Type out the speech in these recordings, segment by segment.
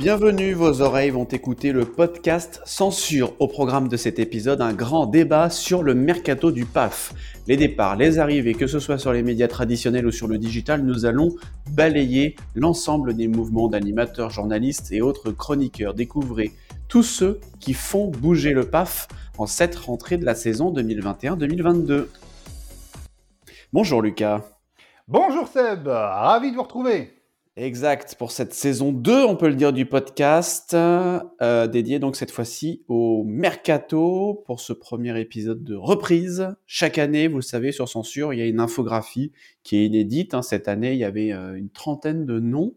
Bienvenue, vos oreilles vont écouter le podcast Censure. Au programme de cet épisode, un grand débat sur le mercato du PAF. Les départs, les arrivées, que ce soit sur les médias traditionnels ou sur le digital, nous allons balayer l'ensemble des mouvements d'animateurs, journalistes et autres chroniqueurs. Découvrez tous ceux qui font bouger le PAF en cette rentrée de la saison 2021-2022. Bonjour Lucas. Bonjour Seb, ravi de vous retrouver. Exact, pour cette saison 2, on peut le dire, du podcast, euh, dédié donc cette fois-ci au Mercato, pour ce premier épisode de reprise. Chaque année, vous le savez, sur Censure, il y a une infographie qui est inédite. Hein. Cette année, il y avait euh, une trentaine de noms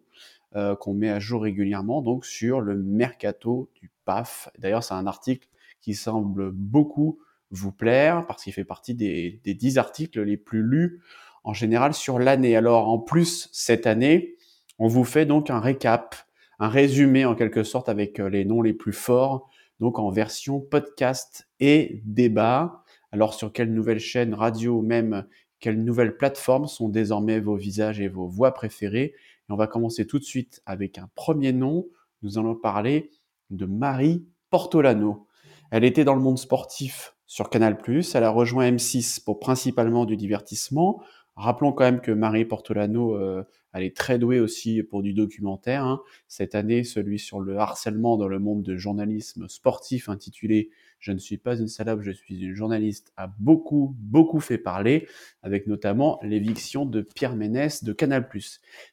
euh, qu'on met à jour régulièrement, donc sur le Mercato du PAF. D'ailleurs, c'est un article qui semble beaucoup vous plaire, parce qu'il fait partie des, des 10 articles les plus lus en général sur l'année. Alors, en plus, cette année, on vous fait donc un récap, un résumé en quelque sorte avec euh, les noms les plus forts, donc en version podcast et débat. Alors sur quelle nouvelle chaîne radio même quelles nouvelles plateformes sont désormais vos visages et vos voix préférées? Et on va commencer tout de suite avec un premier nom. Nous allons parler de Marie Portolano. Elle était dans le monde sportif sur Canal+, elle a rejoint M6 pour principalement du divertissement. Rappelons quand même que Marie Portolano, euh, elle est très douée aussi pour du documentaire. Hein. Cette année, celui sur le harcèlement dans le monde de journalisme sportif intitulé Je ne suis pas une salope, je suis une journaliste a beaucoup, beaucoup fait parler, avec notamment l'éviction de Pierre Ménès de Canal+.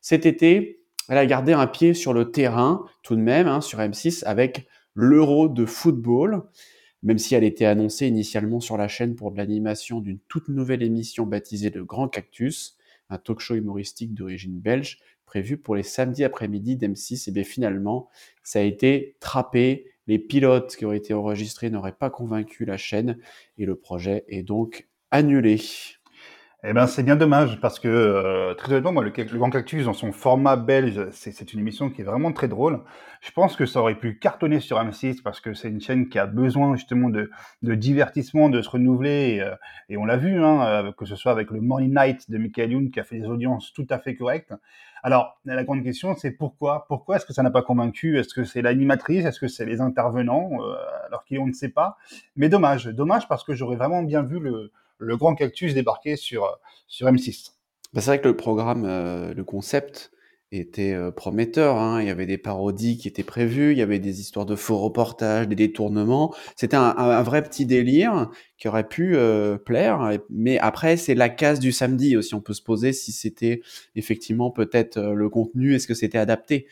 Cet été, elle a gardé un pied sur le terrain, tout de même, hein, sur M6, avec l'Euro de football même si elle était annoncée initialement sur la chaîne pour de l'animation d'une toute nouvelle émission baptisée Le Grand Cactus, un talk show humoristique d'origine belge prévu pour les samedis après-midi d'M6, et bien finalement, ça a été trappé. Les pilotes qui ont été enregistrés n'auraient pas convaincu la chaîne et le projet est donc annulé. Eh ben, c'est bien dommage parce que euh, très honnêtement, moi, le, le, Grand Cactus dans son format belge, c'est une émission qui est vraiment très drôle. Je pense que ça aurait pu cartonner sur M6 parce que c'est une chaîne qui a besoin justement de, de divertissement, de se renouveler. Et, euh, et on l'a vu, hein, euh, que ce soit avec le Morning Night de Michael Youn qui a fait des audiences tout à fait correctes. Alors, la grande question, c'est pourquoi? Pourquoi est-ce que ça n'a pas convaincu? Est-ce que c'est l'animatrice? Est-ce que c'est les intervenants? Alors qu'on ne sait pas. Mais dommage, dommage parce que j'aurais vraiment bien vu le le grand cactus débarqué sur, sur M6. Bah, c'est vrai que le programme, euh, le concept était euh, prometteur. Hein. Il y avait des parodies qui étaient prévues, il y avait des histoires de faux reportages, des détournements. C'était un, vrai petit délire qui aurait pu euh, plaire. Mais après, c'est la case du samedi aussi. On peut se poser si c'était effectivement peut-être le contenu, est-ce que c'était adapté?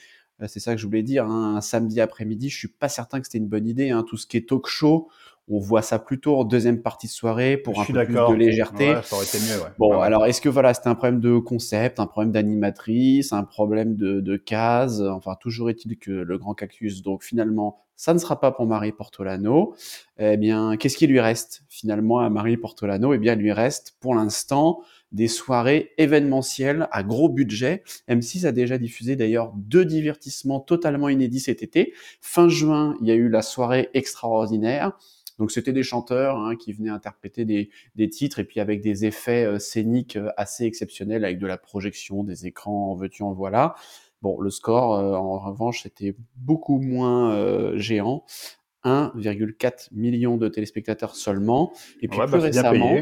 C'est ça que je voulais dire. Hein. Un samedi après-midi, je suis pas certain que c'était une bonne idée. Hein. Tout ce qui est talk show, on voit ça plutôt en deuxième partie de soirée pour un peu plus de légèreté. ça aurait été mieux, Bon, alors est-ce que voilà, c'était un problème de concept, un problème d'animatrice, un problème de, de case? Enfin, toujours est-il que le Grand Cactus, donc finalement, ça ne sera pas pour Marie Portolano. Eh bien, qu'est-ce qui lui reste finalement à Marie Portolano? Eh bien, il lui reste pour l'instant des soirées événementielles à gros budget. M6 a déjà diffusé d'ailleurs deux divertissements totalement inédits cet été. Fin juin, il y a eu la soirée extraordinaire donc c'était des chanteurs hein, qui venaient interpréter des, des, titres et puis avec des effets euh, scéniques euh, assez exceptionnels, avec de la projection, des écrans en veux-tu en voilà. Bon, le score, euh, en revanche, c'était beaucoup moins géant. 1,4 million de téléspectateurs seulement. Et puis plus bah, récemment,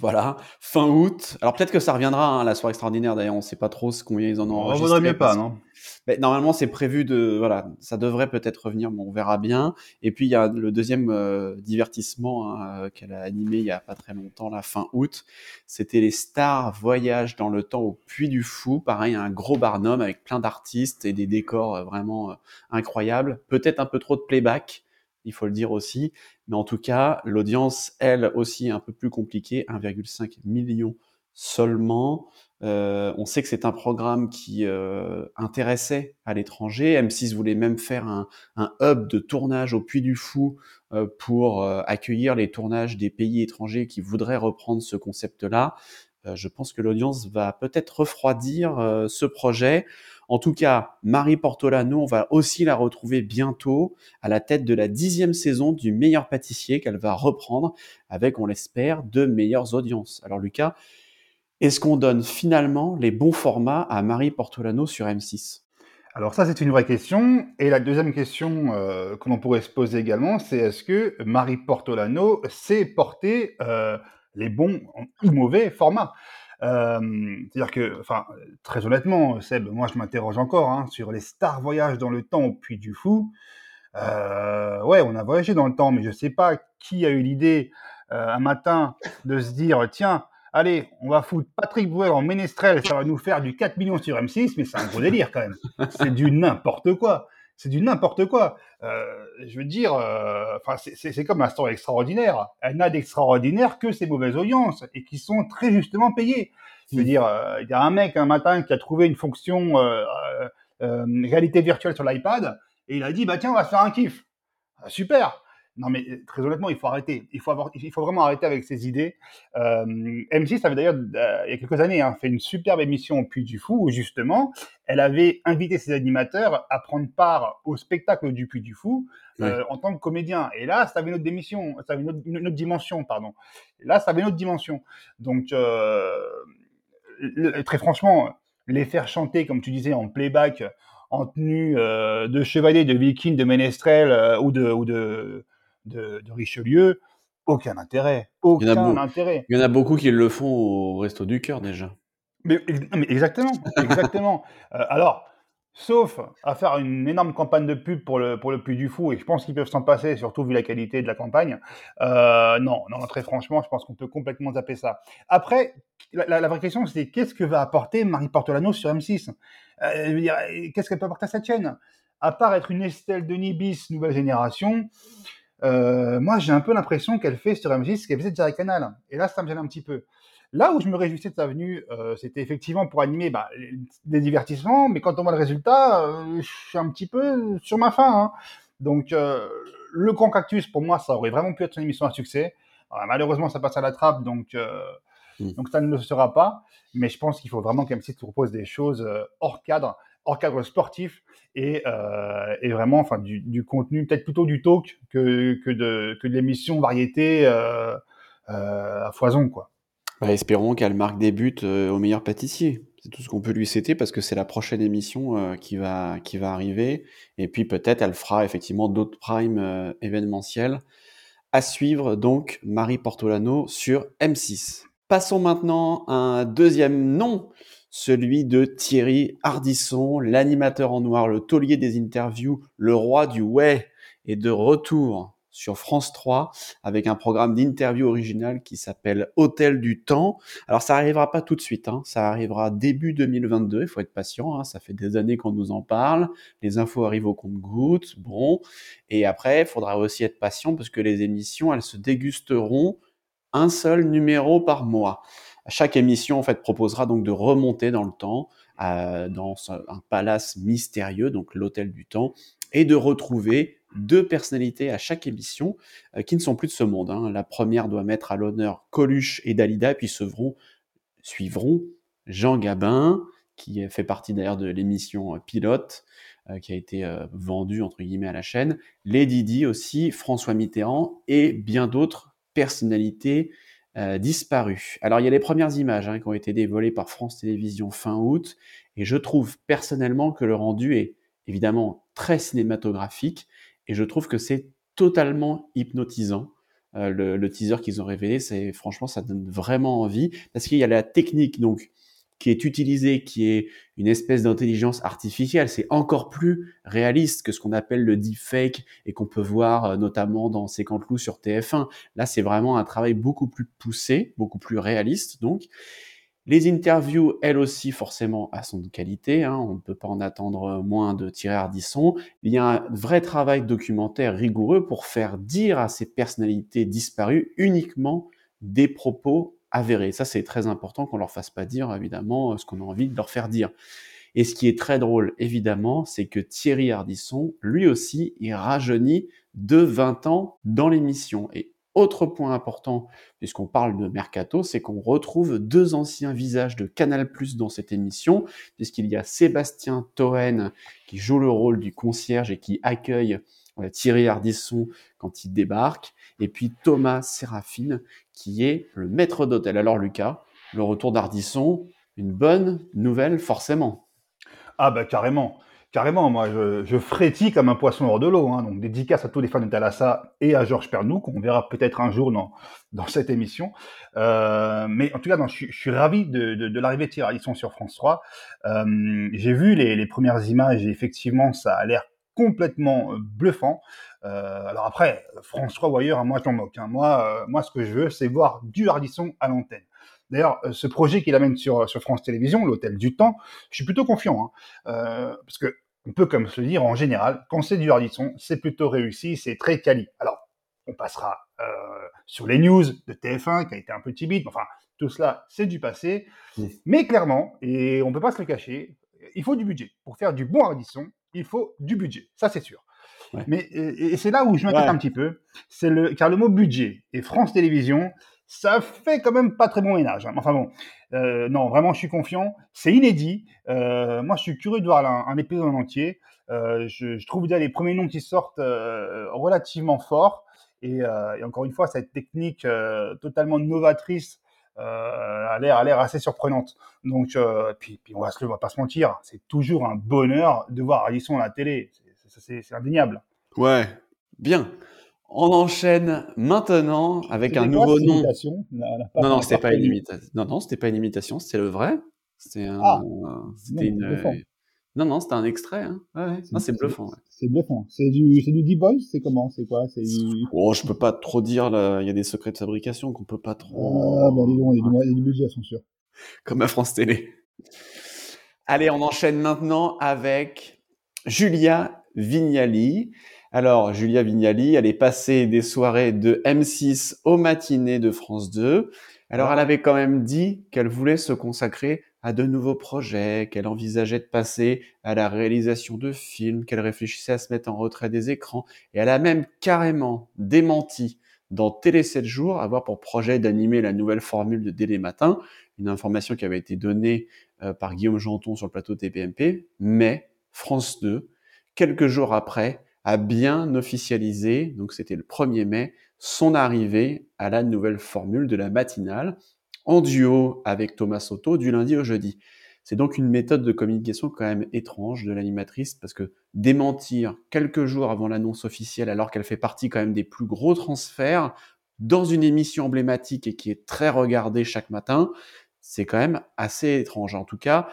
voilà, fin août. Alors peut-être que ça reviendra, hein, la soirée extraordinaire. D'ailleurs, on ne sait pas trop ce combien ils en ont enregistré. On mieux pas, non Mais normalement, c'est prévu de, voilà, ça devrait peut-être revenir, mais on verra bien. Et puis il y a le deuxième euh, divertissement hein, euh, qu'elle a animé il y a pas très longtemps, la fin août. C'était les stars voyagent dans le temps au Puy du Fou. Pareil, un gros barnum avec plein d'artistes et des décors euh, vraiment incroyables. Peut-être un peu trop de playback il faut le dire aussi. Mais en tout cas, l'audience, elle aussi, un peu plus compliquée, 1,5 million seulement. Euh, on sait que c'est un programme qui euh, intéressait à l'étranger. M6 voulait même faire un, hub de tournage au Puy du Fou euh, pour accueillir les tournages des pays étrangers qui voudraient reprendre ce concept-là. Je pense que l'audience va peut-être refroidir ce projet. En tout cas, Marie Portolano, on va aussi la retrouver bientôt à la tête de la dixième saison du meilleur pâtissier qu'elle va reprendre avec, on l'espère, de meilleures audiences. Alors Lucas, est-ce qu'on donne finalement les bons formats à Marie Portolano sur M6 Alors ça, c'est une vraie question. Et la deuxième question euh, que l'on pourrait se poser également, c'est est-ce que Marie Portolano sait porter euh, les bons ou mauvais formats euh, C'est-à-dire que, enfin, très honnêtement, Seb, moi je m'interroge encore hein, sur les stars voyages dans le temps au Puy du Fou. ouais, on a voyagé dans le temps, mais je ne sais pas qui a eu l'idée un matin de se dire, tiens, allez, on va foutre Patrick Bruel en ménestrel, ça va nous faire du 4 millions sur M6, mais c'est un gros délire quand même. C'est du n'importe quoi. C'est du n'importe quoi. Euh, je veux dire, euh, enfin, c'est comme un store extraordinaire. Elle n'a d'extraordinaire que ses mauvaises audiences et qui sont très justement payées. Je veux dire, euh, il y a un mec un matin qui a trouvé une fonction réalité virtuelle sur l'iPad et il a dit, bah tiens, on va se faire un kiff. Ah, super. Non, mais euh, très honnêtement, il faut arrêter. Il faut, avoir, il faut vraiment arrêter avec ces idées. Euh, M6 avait d'ailleurs, euh, il y a quelques années, hein, fait une superbe émission au Puy du Fou où justement, elle avait invité ses animateurs à prendre part au spectacle du Puy du Fou euh, en tant que comédien. Et là, ça avait une autre, démission, ça avait une autre, une autre dimension, pardon. Là, ça avait une autre dimension. Donc, euh, très franchement, les faire chanter, comme tu disais, en playback, en tenue euh, de chevalier, de viking, de ménestrel ou de, ou de de, Richelieu, aucun intérêt. Aucun intérêt. Il y en a beaucoup qui le font au Resto du Cœur déjà. Mais, exactement, exactement. Euh, alors, sauf à faire une énorme campagne de pub pour le, pour le Puy du Fou, et je pense qu'ils peuvent s'en passer, surtout vu la qualité de la campagne. Euh, non, non, très franchement, je pense qu'on peut complètement zapper ça. Après, la, vraie question, c'est qu'est-ce que va apporter Marie Portolano sur M6 euh, Qu'est-ce qu'elle peut apporter à cette chaîne? À part être une Estelle Denis bis nouvelle génération, euh, moi, j'ai un peu l'impression qu'elle fait sur M6 ce qu'elle faisait déjà avec Canal. Et là, ça me gêne un petit peu. Là où je me réjouissais de sa venue, euh, c'était effectivement pour animer bah, des divertissements, mais quand on voit le résultat, euh, je suis un petit peu sur ma faim. Hein. Donc, le Grand Cactus, pour moi, ça aurait vraiment pu être une émission à succès. malheureusement, ça passe à la trappe, donc, mmh. donc ça ne le sera pas. Mais je pense qu'il faut vraiment qu'M6 propose des choses hors cadre hors cadre sportif et, euh, et vraiment enfin du, contenu peut-être plutôt du talk que, que de que l'émission variété euh, euh, à foison quoi. Bah, espérons qu'elle marque des buts au meilleur pâtissier. C'est tout ce qu'on peut lui souhaiter parce que c'est la prochaine émission qui va qui va arriver et puis peut-être elle fera effectivement d'autres primes événementiels à suivre donc Marie Portolano sur M6. Passons maintenant à un deuxième nom celui de Thierry Hardisson, l'animateur en noir, le taulier des interviews, le roi du ouais, est de retour sur France 3 avec un programme d'interview original qui s'appelle Hôtel du Temps. Alors ça arrivera pas tout de suite, hein. ça arrivera début 2022, il faut être patient, hein. ça fait des années qu'on nous en parle, les infos arrivent au compte-gouttes, bon, et après il faudra aussi être patient parce que les émissions, elles se dégusteront un seul numéro par mois. Chaque émission en fait proposera donc de remonter dans le temps, euh, dans un palace mystérieux, donc l'hôtel du temps, et de retrouver deux personnalités à chaque émission euh, qui ne sont plus de ce monde. Hein. La première doit mettre à l'honneur Coluche et Dalida, puis suivront, Jean Gabin, qui fait partie d'ailleurs de l'émission euh, Pilote, qui a été vendue entre guillemets à la chaîne, Lady Di aussi, François Mitterrand et bien d'autres personnalités euh, disparu. Alors il y a les premières images hein, qui ont été dévoilées par France Télévisions fin août, et je trouve personnellement que le rendu est évidemment très cinématographique, et je trouve que c'est totalement hypnotisant. Euh, le, le, teaser qu'ils ont révélé, c'est franchement ça donne vraiment envie parce qu'il y a la technique donc qui est utilisé, qui est une espèce d'intelligence artificielle. C'est encore plus réaliste que ce qu'on appelle le deepfake et qu'on peut voir euh, notamment dans Séquentelou sur TF1. Là, c'est vraiment un travail beaucoup plus poussé, beaucoup plus réaliste, donc. Les interviews, elles aussi, forcément, à son qualité. Hein. On ne peut pas en attendre moins de Thierry Ardisson. Il y a un vrai travail documentaire rigoureux pour faire dire à ces personnalités disparues uniquement des propos avéré. Ça, c'est très important qu'on leur fasse pas dire, évidemment, ce qu'on a envie de leur faire dire. Et ce qui est très drôle, évidemment, c'est que Thierry Ardisson, lui aussi, il rajeunit de 20 ans dans l'émission. Et autre point important, puisqu'on parle de Mercato, c'est qu'on retrouve deux anciens visages de Canal Plus dans cette émission, puisqu'il y a Sébastien Toen qui joue le rôle du concierge et qui accueille euh, Thierry Ardisson quand il débarque, et puis Thomas Séraphine qui est le maître d'hôtel. Alors Lucas, le retour d'Ardisson, une bonne nouvelle forcément. Ah bah carrément, Carrément, moi, je, frétille comme un poisson hors de l'eau. Hein. Donc, dédicace à tous les fans de Thalassa et à Georges Pernou, qu'on verra peut-être un jour dans, dans cette émission. Euh, mais en tout cas, non, je, suis ravi de, de, l'arrivée de Thierry sur France 3. Euh, J'ai vu les, les, premières images et effectivement, ça a l'air complètement euh, bluffant. Euh, alors après, France 3 ou ailleurs, hein, moi, je m'en moque. Hein. Moi, euh, moi, ce que je veux, c'est voir du Hardisson à l'antenne. D'ailleurs, ce projet qu'il amène sur, sur France Télévisions, l'Hôtel du Temps, je suis plutôt confiant. Hein, euh, parce que on peut comme se dire en général, quand c'est du Hardisson, c'est plutôt réussi, c'est très quali. Alors, on passera sur les news de TF1 qui a été un peu timide. Enfin, tout cela, c'est du passé. Oui. Mais clairement, et on peut pas se le cacher, il faut du budget. Pour faire du bon Hardisson, il faut du budget. Ça, c'est sûr. Ouais. Mais et, et c'est là où je m'inquiète ouais. un petit peu, c'est le car le mot budget et France Télévisions, ça fait quand même pas très bon ménage. Hein. Enfin bon, euh, non, vraiment, je suis confiant. C'est inédit. Euh, moi, je suis curieux de voir un, un épisode en entier. Euh, je, je, trouve déjà les premiers noms qui sortent relativement forts. Et, et, encore une fois, cette technique totalement novatrice a l'air a l'air assez surprenante. Donc, puis, puis on va se le, on va pas se mentir, c'est toujours un bonheur de voir Alisson à la télé. C'est indéniable. Ouais, bien. On enchaîne maintenant avec un nouveau nom. Non, non, c'était pas une imitation. Non, non, c'était pas une imitation, c'était le vrai. C'était un. Ah, c'était une. Non, non, c'était un extrait. Hein. Ouais, non, c'est bluffant. Ouais. C'est bluffant. C'est du, c'est du D-Boys. C'est comment C'est quoi C'est du. Oh, je peux pas trop dire. Là. Il y a des secrets de fabrication qu'on peut pas trop. Ah, bah, dis donc, il y a du, il y a du budget, sont sûr. Comme à France Télé. Allez, on enchaîne maintenant avec Julia Vignali. Alors, Julia Vignali, elle est passée des soirées de M6 aux matinées de France 2. Alors, elle avait quand même dit qu'elle voulait se consacrer à de nouveaux projets, qu'elle envisageait de passer à la réalisation de films, qu'elle réfléchissait à se mettre en retrait des écrans. Et elle a même carrément démenti dans Télé 7 jours avoir pour projet d'animer la nouvelle formule de Délé Matin, une information qui avait été donnée euh, par Guillaume Janton sur le plateau TPMP. Mais France 2, quelques jours après, a bien officialisé, donc c'était le 1er mai, son arrivée à la nouvelle formule de la matinale, en duo avec Thomas Soto du lundi au jeudi. C'est donc une méthode de communication quand même étrange de l'animatrice parce que démentir quelques jours avant l'annonce officielle alors qu'elle fait partie quand même des plus gros transferts dans une émission emblématique et qui est très regardée chaque matin, c'est quand même assez étrange. En tout cas,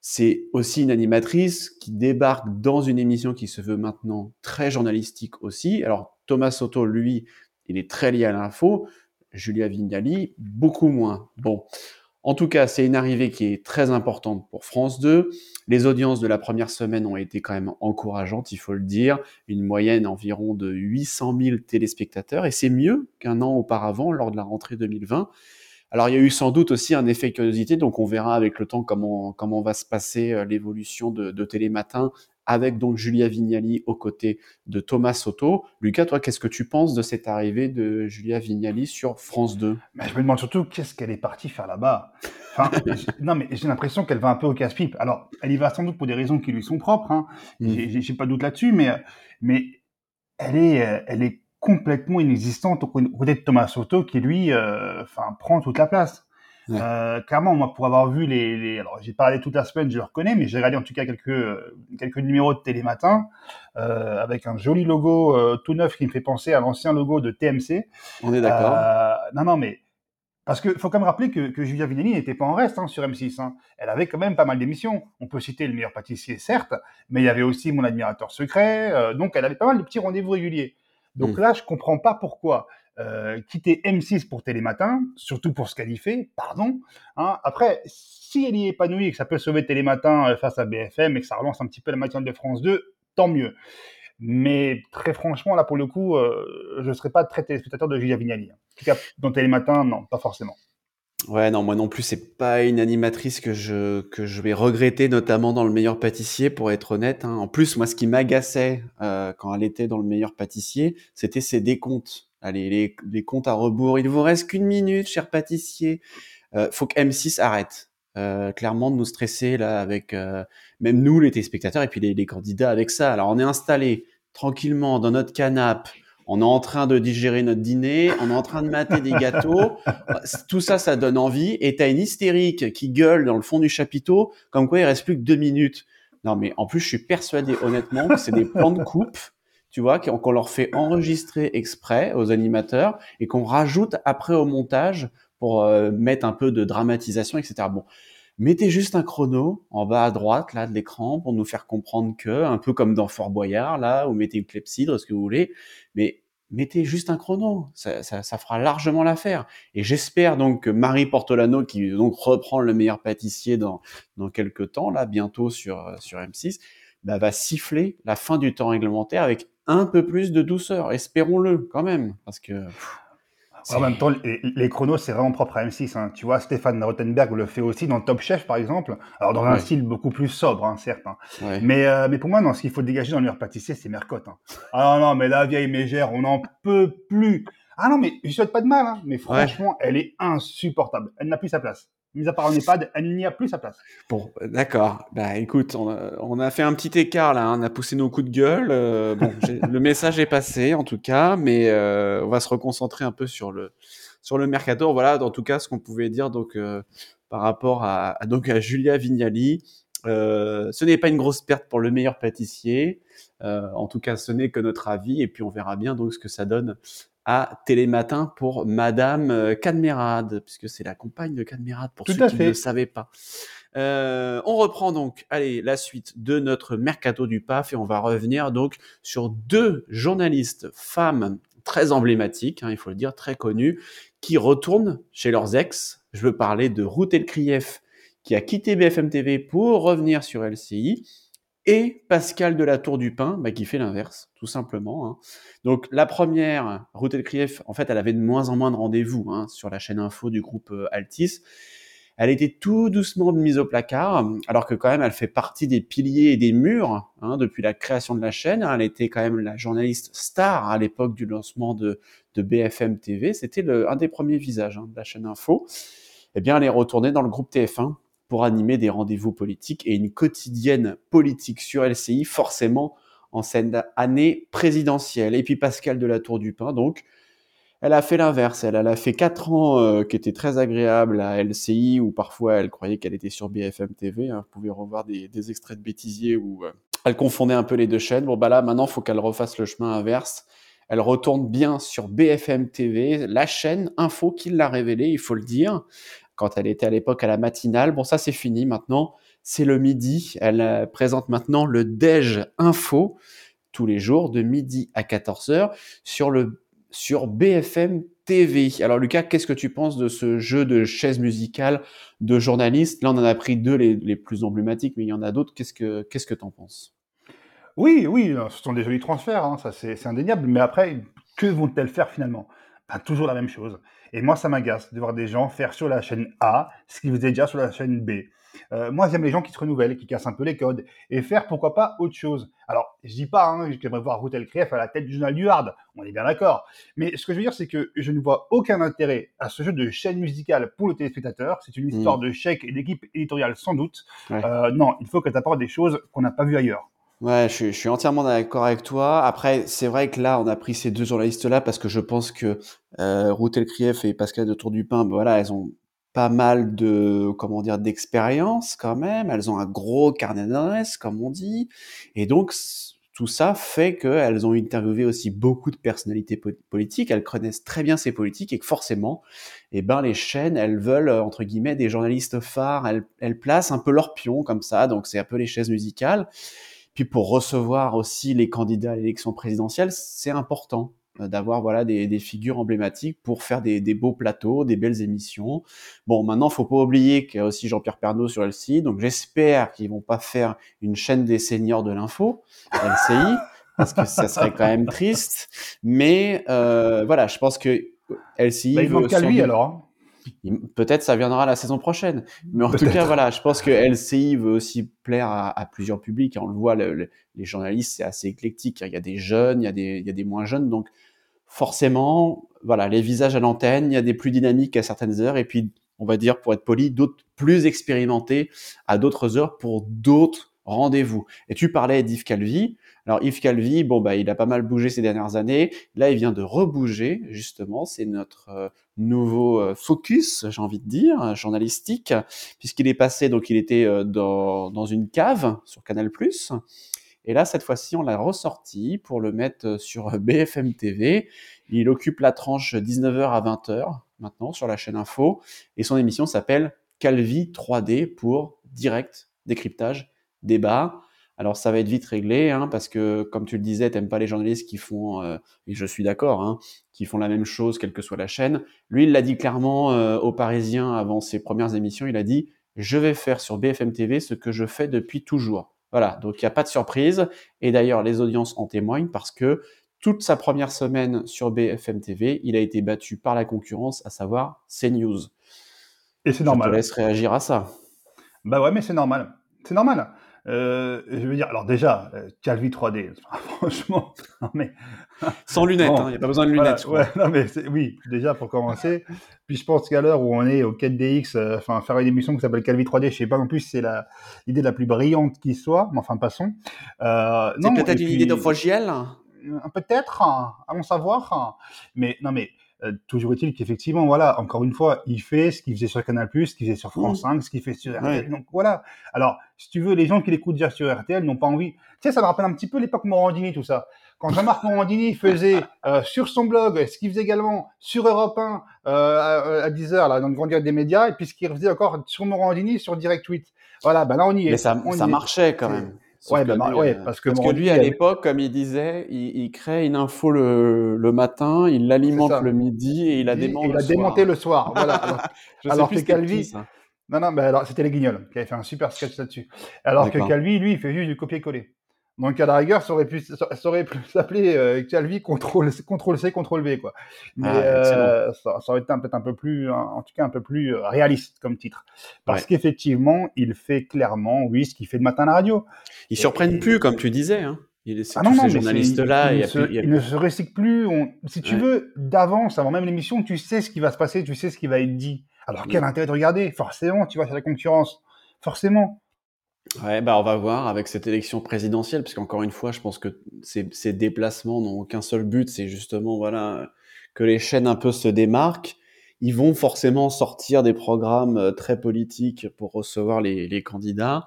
c'est aussi une animatrice qui débarque dans une émission qui se veut maintenant très journalistique aussi. Alors Thomas Soto, lui, il est très lié à l'info. Julia Vignali, beaucoup moins. Bon, en tout cas, c'est une arrivée qui est très importante pour France 2. Les audiences de la première semaine ont été quand même encourageantes, il faut le dire. Une moyenne environ de 800 000 téléspectateurs, et c'est mieux qu'un an auparavant, lors de la rentrée 2020. Alors il y a eu sans doute aussi un effet curiosité, donc on verra avec le temps comment, comment va se passer euh, l'évolution de, de Télématin avec donc Julia Vignali aux côtés de Thomas Soto. Lucas, toi, qu'est-ce que tu penses de cette arrivée de Julia Vignali sur France 2 mais Je me demande surtout qu'est-ce qu'elle est partie faire là-bas? Enfin, non, mais j'ai l'impression qu'elle va un peu au casse-pipe. Alors, elle y va sans doute pour des raisons qui lui sont propres. Hein. Mm. J'ai pas de doute là-dessus, mais, mais elle est, elle est complètement inexistante au côté de Thomas Soto qui lui, euh, enfin, prend toute la place. Ouais. Euh, clairement, moi, pour avoir vu les, les alors j'ai parlé toute la semaine, je le reconnais, mais j'ai regardé en tout cas quelques quelques numéros de Télématin euh, avec un joli logo euh, tout neuf qui me fait penser à l'ancien logo de TMC. On est d'accord. Euh, non, non, mais parce que faut quand même rappeler que, que Julia Vinelli n'était pas en reste hein, sur M6. Hein. Elle avait quand même pas mal d'émissions. On peut citer Le meilleur pâtissier, certes, mais il y avait aussi Mon admirateur secret. Euh, donc, elle avait pas mal de petits rendez-vous réguliers. Donc mmh. là, je comprends pas pourquoi euh, quitter M6 pour Télématin, surtout pour y fait, pardon. Hein. Après, si elle y est épanouie et que ça peut sauver Télématin euh, face à BFM et que ça relance un petit peu la matinale de France 2, tant mieux. Mais très franchement, là, pour le coup, euh, je ne serais pas très téléspectateur de Julia Vignali. En tout cas, dans Télématin, non, pas forcément. Ouais, non, moi non plus, c'est pas une animatrice que je, que je vais regretter, notamment dans Le Meilleur Pâtissier, pour être honnête. Hein. En plus, moi, ce qui m'agaçait quand elle était dans Le Meilleur Pâtissier, c'était ses décomptes. Allez, les, les comptes à rebours. Il vous reste qu'une minute, cher pâtissier. Euh, faut que M6 arrête. Euh, clairement de nous stresser là avec euh, même nous les téléspectateurs et puis les, les, candidats avec ça. Alors on est installé tranquillement dans notre canapé, on est en train de digérer notre dîner, on est en train de mater des gâteaux. Tout ça, ça donne envie. Et t'as une hystérique qui gueule dans le fond du chapiteau, comme quoi il reste plus que deux minutes. Non, mais en plus, je suis persuadé honnêtement que c'est des plans de coupe, tu vois, qu'on leur fait enregistrer exprès aux animateurs et qu'on rajoute après au montage pour euh, mettre un peu de dramatisation, etc. Bon, mettez juste un chrono en bas à droite là de l'écran pour nous faire comprendre que, un peu comme dans Fort Boyard là, ou mettez une clepsydre, ce que vous voulez, mais mettez juste un chrono, ça, ça, ça fera largement l'affaire. Et j'espère donc que Marie Portolano, qui donc reprend le meilleur pâtissier dans dans quelques temps là, bientôt sur sur M6, bah, va siffler la fin du temps réglementaire avec un peu plus de douceur. Espérons-le quand même, parce que. En même temps, les, chronos, c'est vraiment propre à M6. Hein. Tu vois, Stéphane Rottenberg le fait aussi dans Top Chef, par exemple. Alors, dans un style beaucoup plus sobre, hein, certes. Hein. Mais, euh, mais pour moi, non, ce qu'il faut dégager dans l'univers pâtissier, c'est Mercotte. Hein. Ah non, mais la vieille mégère, on n'en peut plus. Ah non, mais je souhaite pas de mal, mais franchement, elle est insupportable. Elle n'a plus sa place. Mis à part en EHPAD, elle n'y a plus sa place. Bon, d'accord. Bah écoute, on a, fait un petit écart là, hein. on a poussé nos coups de gueule. Euh, bon, le message est passé en tout cas, mais euh, on va se reconcentrer un peu sur le sur le mercato. Voilà, en tout cas, ce qu'on pouvait dire donc euh, par rapport à, donc à Julia Vignali. ce n'est pas une grosse perte pour le meilleur pâtissier. en tout cas, ce n'est que notre avis, et puis on verra bien donc ce que ça donne à Télématin pour Madame euh, Cadmerade, puisque c'est la compagne de Cadmerade, pour ceux qui ne le savaient pas. Euh, on reprend donc, allez, la suite de notre mercato du PAF et on va revenir donc sur deux journalistes femmes très emblématiques, hein, il faut le dire, très connues, qui retournent chez leurs ex. Je veux parler de Ruth Elkrief, qui a quitté BFM TV pour revenir sur LCI, et Pascal de la Tour du Pin, bah, qui fait l'inverse, tout simplement. Hein. Donc la première, Ruth Elkrief, en fait, elle avait de moins en moins de rendez-vous hein, sur la chaîne info du groupe euh, Altis. Elle était tout doucement mise au placard, alors que quand même, elle fait partie des piliers et des murs hein, depuis la création de la chaîne. Elle était quand même la journaliste star à l'époque du lancement de, de BFM TV. C'était un des premiers visages de la chaîne info. Eh bien, elle est retournée dans le groupe TF1 pour animer des rendez-vous politiques et une quotidienne politique sur LCI, forcément en cette année présidentielle. Et puis Pascal de la Tour du Pin, donc, elle a fait l'inverse. Elle, a fait quatre ans euh, qui étaient très agréables à LCI, où parfois elle croyait qu'elle était sur BFM TV. Hein. Vous pouvez revoir des, extraits de bêtisier où euh, elle confondait un peu les deux chaînes. Bon, bah là, maintenant, faut qu'elle refasse le chemin inverse. Elle retourne bien sur BFM TV, la chaîne info qui l'a révélé, il faut le dire quand elle était à l'époque à la matinale. Bon, ça c'est fini maintenant. C'est le midi. Elle euh, présente maintenant le Dej Info tous les jours de midi à 14h sur le sur BFM TV. Alors Lucas, qu'est-ce que tu penses de ce jeu de chaise musicale de journalistes Là, on en a pris deux les, plus emblématiques, mais il y en a d'autres. Qu'est-ce que qu'est-ce que t'en penses? Oui, oui, ce sont des jolis transferts, hein, ça c'est indéniable. Mais après, que vont-elles faire finalement? Ben, Toujours la même chose. Et moi, ça m'agace de voir des gens faire sur la chaîne A ce qu'ils faisaient déjà sur la chaîne B. Euh, moi, j'aime les gens qui se renouvellent, qui cassent un peu les codes et faire pourquoi pas autre chose. Alors, je dis pas hein, j'aimerais voir Ruth Elkrief à la tête du journal du Hard, on est bien d'accord. Mais ce que je veux dire, c'est que je ne vois aucun intérêt à ce jeu de chaîne musicale pour le téléspectateur. C'est une histoire mmh. de chèque et d'équipe éditoriale sans doute. Euh, non, il faut que tu apportes des choses qu'on n'a pas vues ailleurs. Ouais, je, suis entièrement d'accord avec toi. Après, c'est vrai que là, on a pris ces deux journalistes-là parce que je pense que euh, Ruth Elkrief et Pascal de Tour du Pin, ben voilà, elles ont pas mal de, comment dire, d'expérience quand même. Elles ont un gros carnet d'adresses, comme on dit. Et donc, tout ça fait qu'elles ont interviewé aussi beaucoup de personnalités politiques. Elles connaissent très bien ces politiques et que forcément, eh ben, les chaînes, elles veulent, entre guillemets, des journalistes phares. Elles, elles placent un peu leur pion comme ça. Donc, c'est un peu les chaises musicales. Puis pour recevoir aussi les candidats à l'élection présidentielle, c'est important euh, d'avoir voilà des, des, figures emblématiques pour faire des, des, beaux plateaux, des belles émissions. Bon, maintenant, faut pas oublier qu'il y a aussi Jean-Pierre Pernaud sur LCI, donc j'espère qu'ils vont pas faire une chaîne des seniors de l'info, LCI, parce que ça serait quand même triste. Mais euh, voilà, je pense que LCI. Bah, il manque lui alors. Hein. Peut-être ça viendra la saison prochaine. Mais en tout cas, voilà, je pense que LCI veut aussi plaire à, plusieurs publics. On le voit, les journalistes, c'est assez éclectique. Il y a des jeunes, il y a des, il y a des moins jeunes. Donc, forcément, voilà, les visages à l'antenne, il y a des plus dynamiques à certaines heures. Et puis, on va dire, pour être poli, d'autres plus expérimentés à d'autres heures pour d'autres rendez-vous. Et tu parlais d'Yves Calvi. Alors Yves Calvi, bon bah il a pas mal bougé ces dernières années. Là, il vient de rebouger justement. C'est notre euh, nouveau euh, focus, j'ai envie de dire, journalistique, puisqu'il est passé donc il était euh, dans, dans une cave sur Canal+. Et là, cette fois-ci, on l'a ressorti pour le mettre sur BFM TV. Il occupe la tranche 19h à 20h maintenant sur la chaîne Info. Et son émission s'appelle Calvi 3D pour direct décryptage débat. Alors ça va être vite réglé, hein, parce que comme tu le disais, t'aimes pas les journalistes qui font, euh, et je suis d'accord, hein, qui font la même chose quelle que soit la chaîne. Lui, il l'a dit clairement euh, aux Parisiens avant ses premières émissions, il a dit je vais faire sur BFM TV ce que je fais depuis toujours. Voilà, donc il n'y a pas de surprise. Et d'ailleurs, les audiences en témoignent parce que toute sa première semaine sur BFM TV, il a été battu par la concurrence, à savoir CNews. Et c'est normal. Je te laisse réagir à ça. Bah ouais, mais c'est normal. C'est normal. Euh, je veux dire, alors déjà, euh, Calvi 3D, franchement, non mais... Sans lunettes, il n'y hein, a pas besoin de lunettes. ouais, non mais oui, déjà pour commencer. Puis je pense qu'à l'heure où on est au 4DX, euh, enfin faire une émission qui s'appelle Calvi 3D, je sais pas non plus si c'est l'idée la plus brillante qui soit, mais enfin passons. Euh, c'est peut-être une idée de Fogiel Peut-être, hein, à mon savoir. Hein. Mais non mais euh, toujours est-il qu'effectivement, voilà, encore une fois, il fait ce qu'il faisait sur Canal+, ce qu'il faisait sur France 5, ce qu'il fait sur RTL. Donc voilà. Alors, si tu veux, les gens qui l'écoutent déjà sur RTL n'ont pas envie. Tu sais, ça me rappelle un petit peu l'époque Morandini, tout ça. Quand Jean-Marc Morandini faisait euh, sur son blog, ce qu'il faisait également sur Europe 1 euh, à 10h, là, dans le grand direct des médias, et puis ce qu'il faisait encore sur Morandini sur Direct 8. Voilà, ben là, on y est. Mais ça, ça marchait quand même. Ouais, bah, ouais, parce que, parce que lui, à l'époque, comme il disait, il, il, crée une info le, le matin, il l'alimente le midi et il la démonte il a démonté le soir. Voilà. Alors, alors que Calvi, non, non, ben alors c'était les Guignols qui avaient fait un super sketch là-dessus. Alors que Calvi, lui, il fait juste du copier-coller. Donc à la rigueur, ça aurait pu, ça aurait pu s'appeler euh, Calvi contrôle, contrôle C, contrôle V quoi. Mais ah, euh, ça, ça, aurait été peut-être un peu plus, en tout cas un peu plus euh, réaliste comme titre, parce qu'effectivement, il fait clairement, oui, ce qu'il fait de matin à la radio. Ils surprennent plus, comme tu disais. Hein. Il est, ah non, non, ces journalistes-là, il, il, ne se recycle plus. On, si tu veux, d'avance, avant même l'émission, tu sais ce qui va se passer, tu sais ce qui va être dit. Alors quel intérêt de regarder? Forcément, tu vas sur la concurrence. Forcément. Ouais, bah on va voir avec cette élection présidentielle, parce qu'encore une fois, je pense que ces, ces déplacements n'ont qu'un seul but, c'est justement voilà que les chaînes un peu se démarquent. Ils vont forcément sortir des programmes euh, très politiques pour recevoir les, les candidats.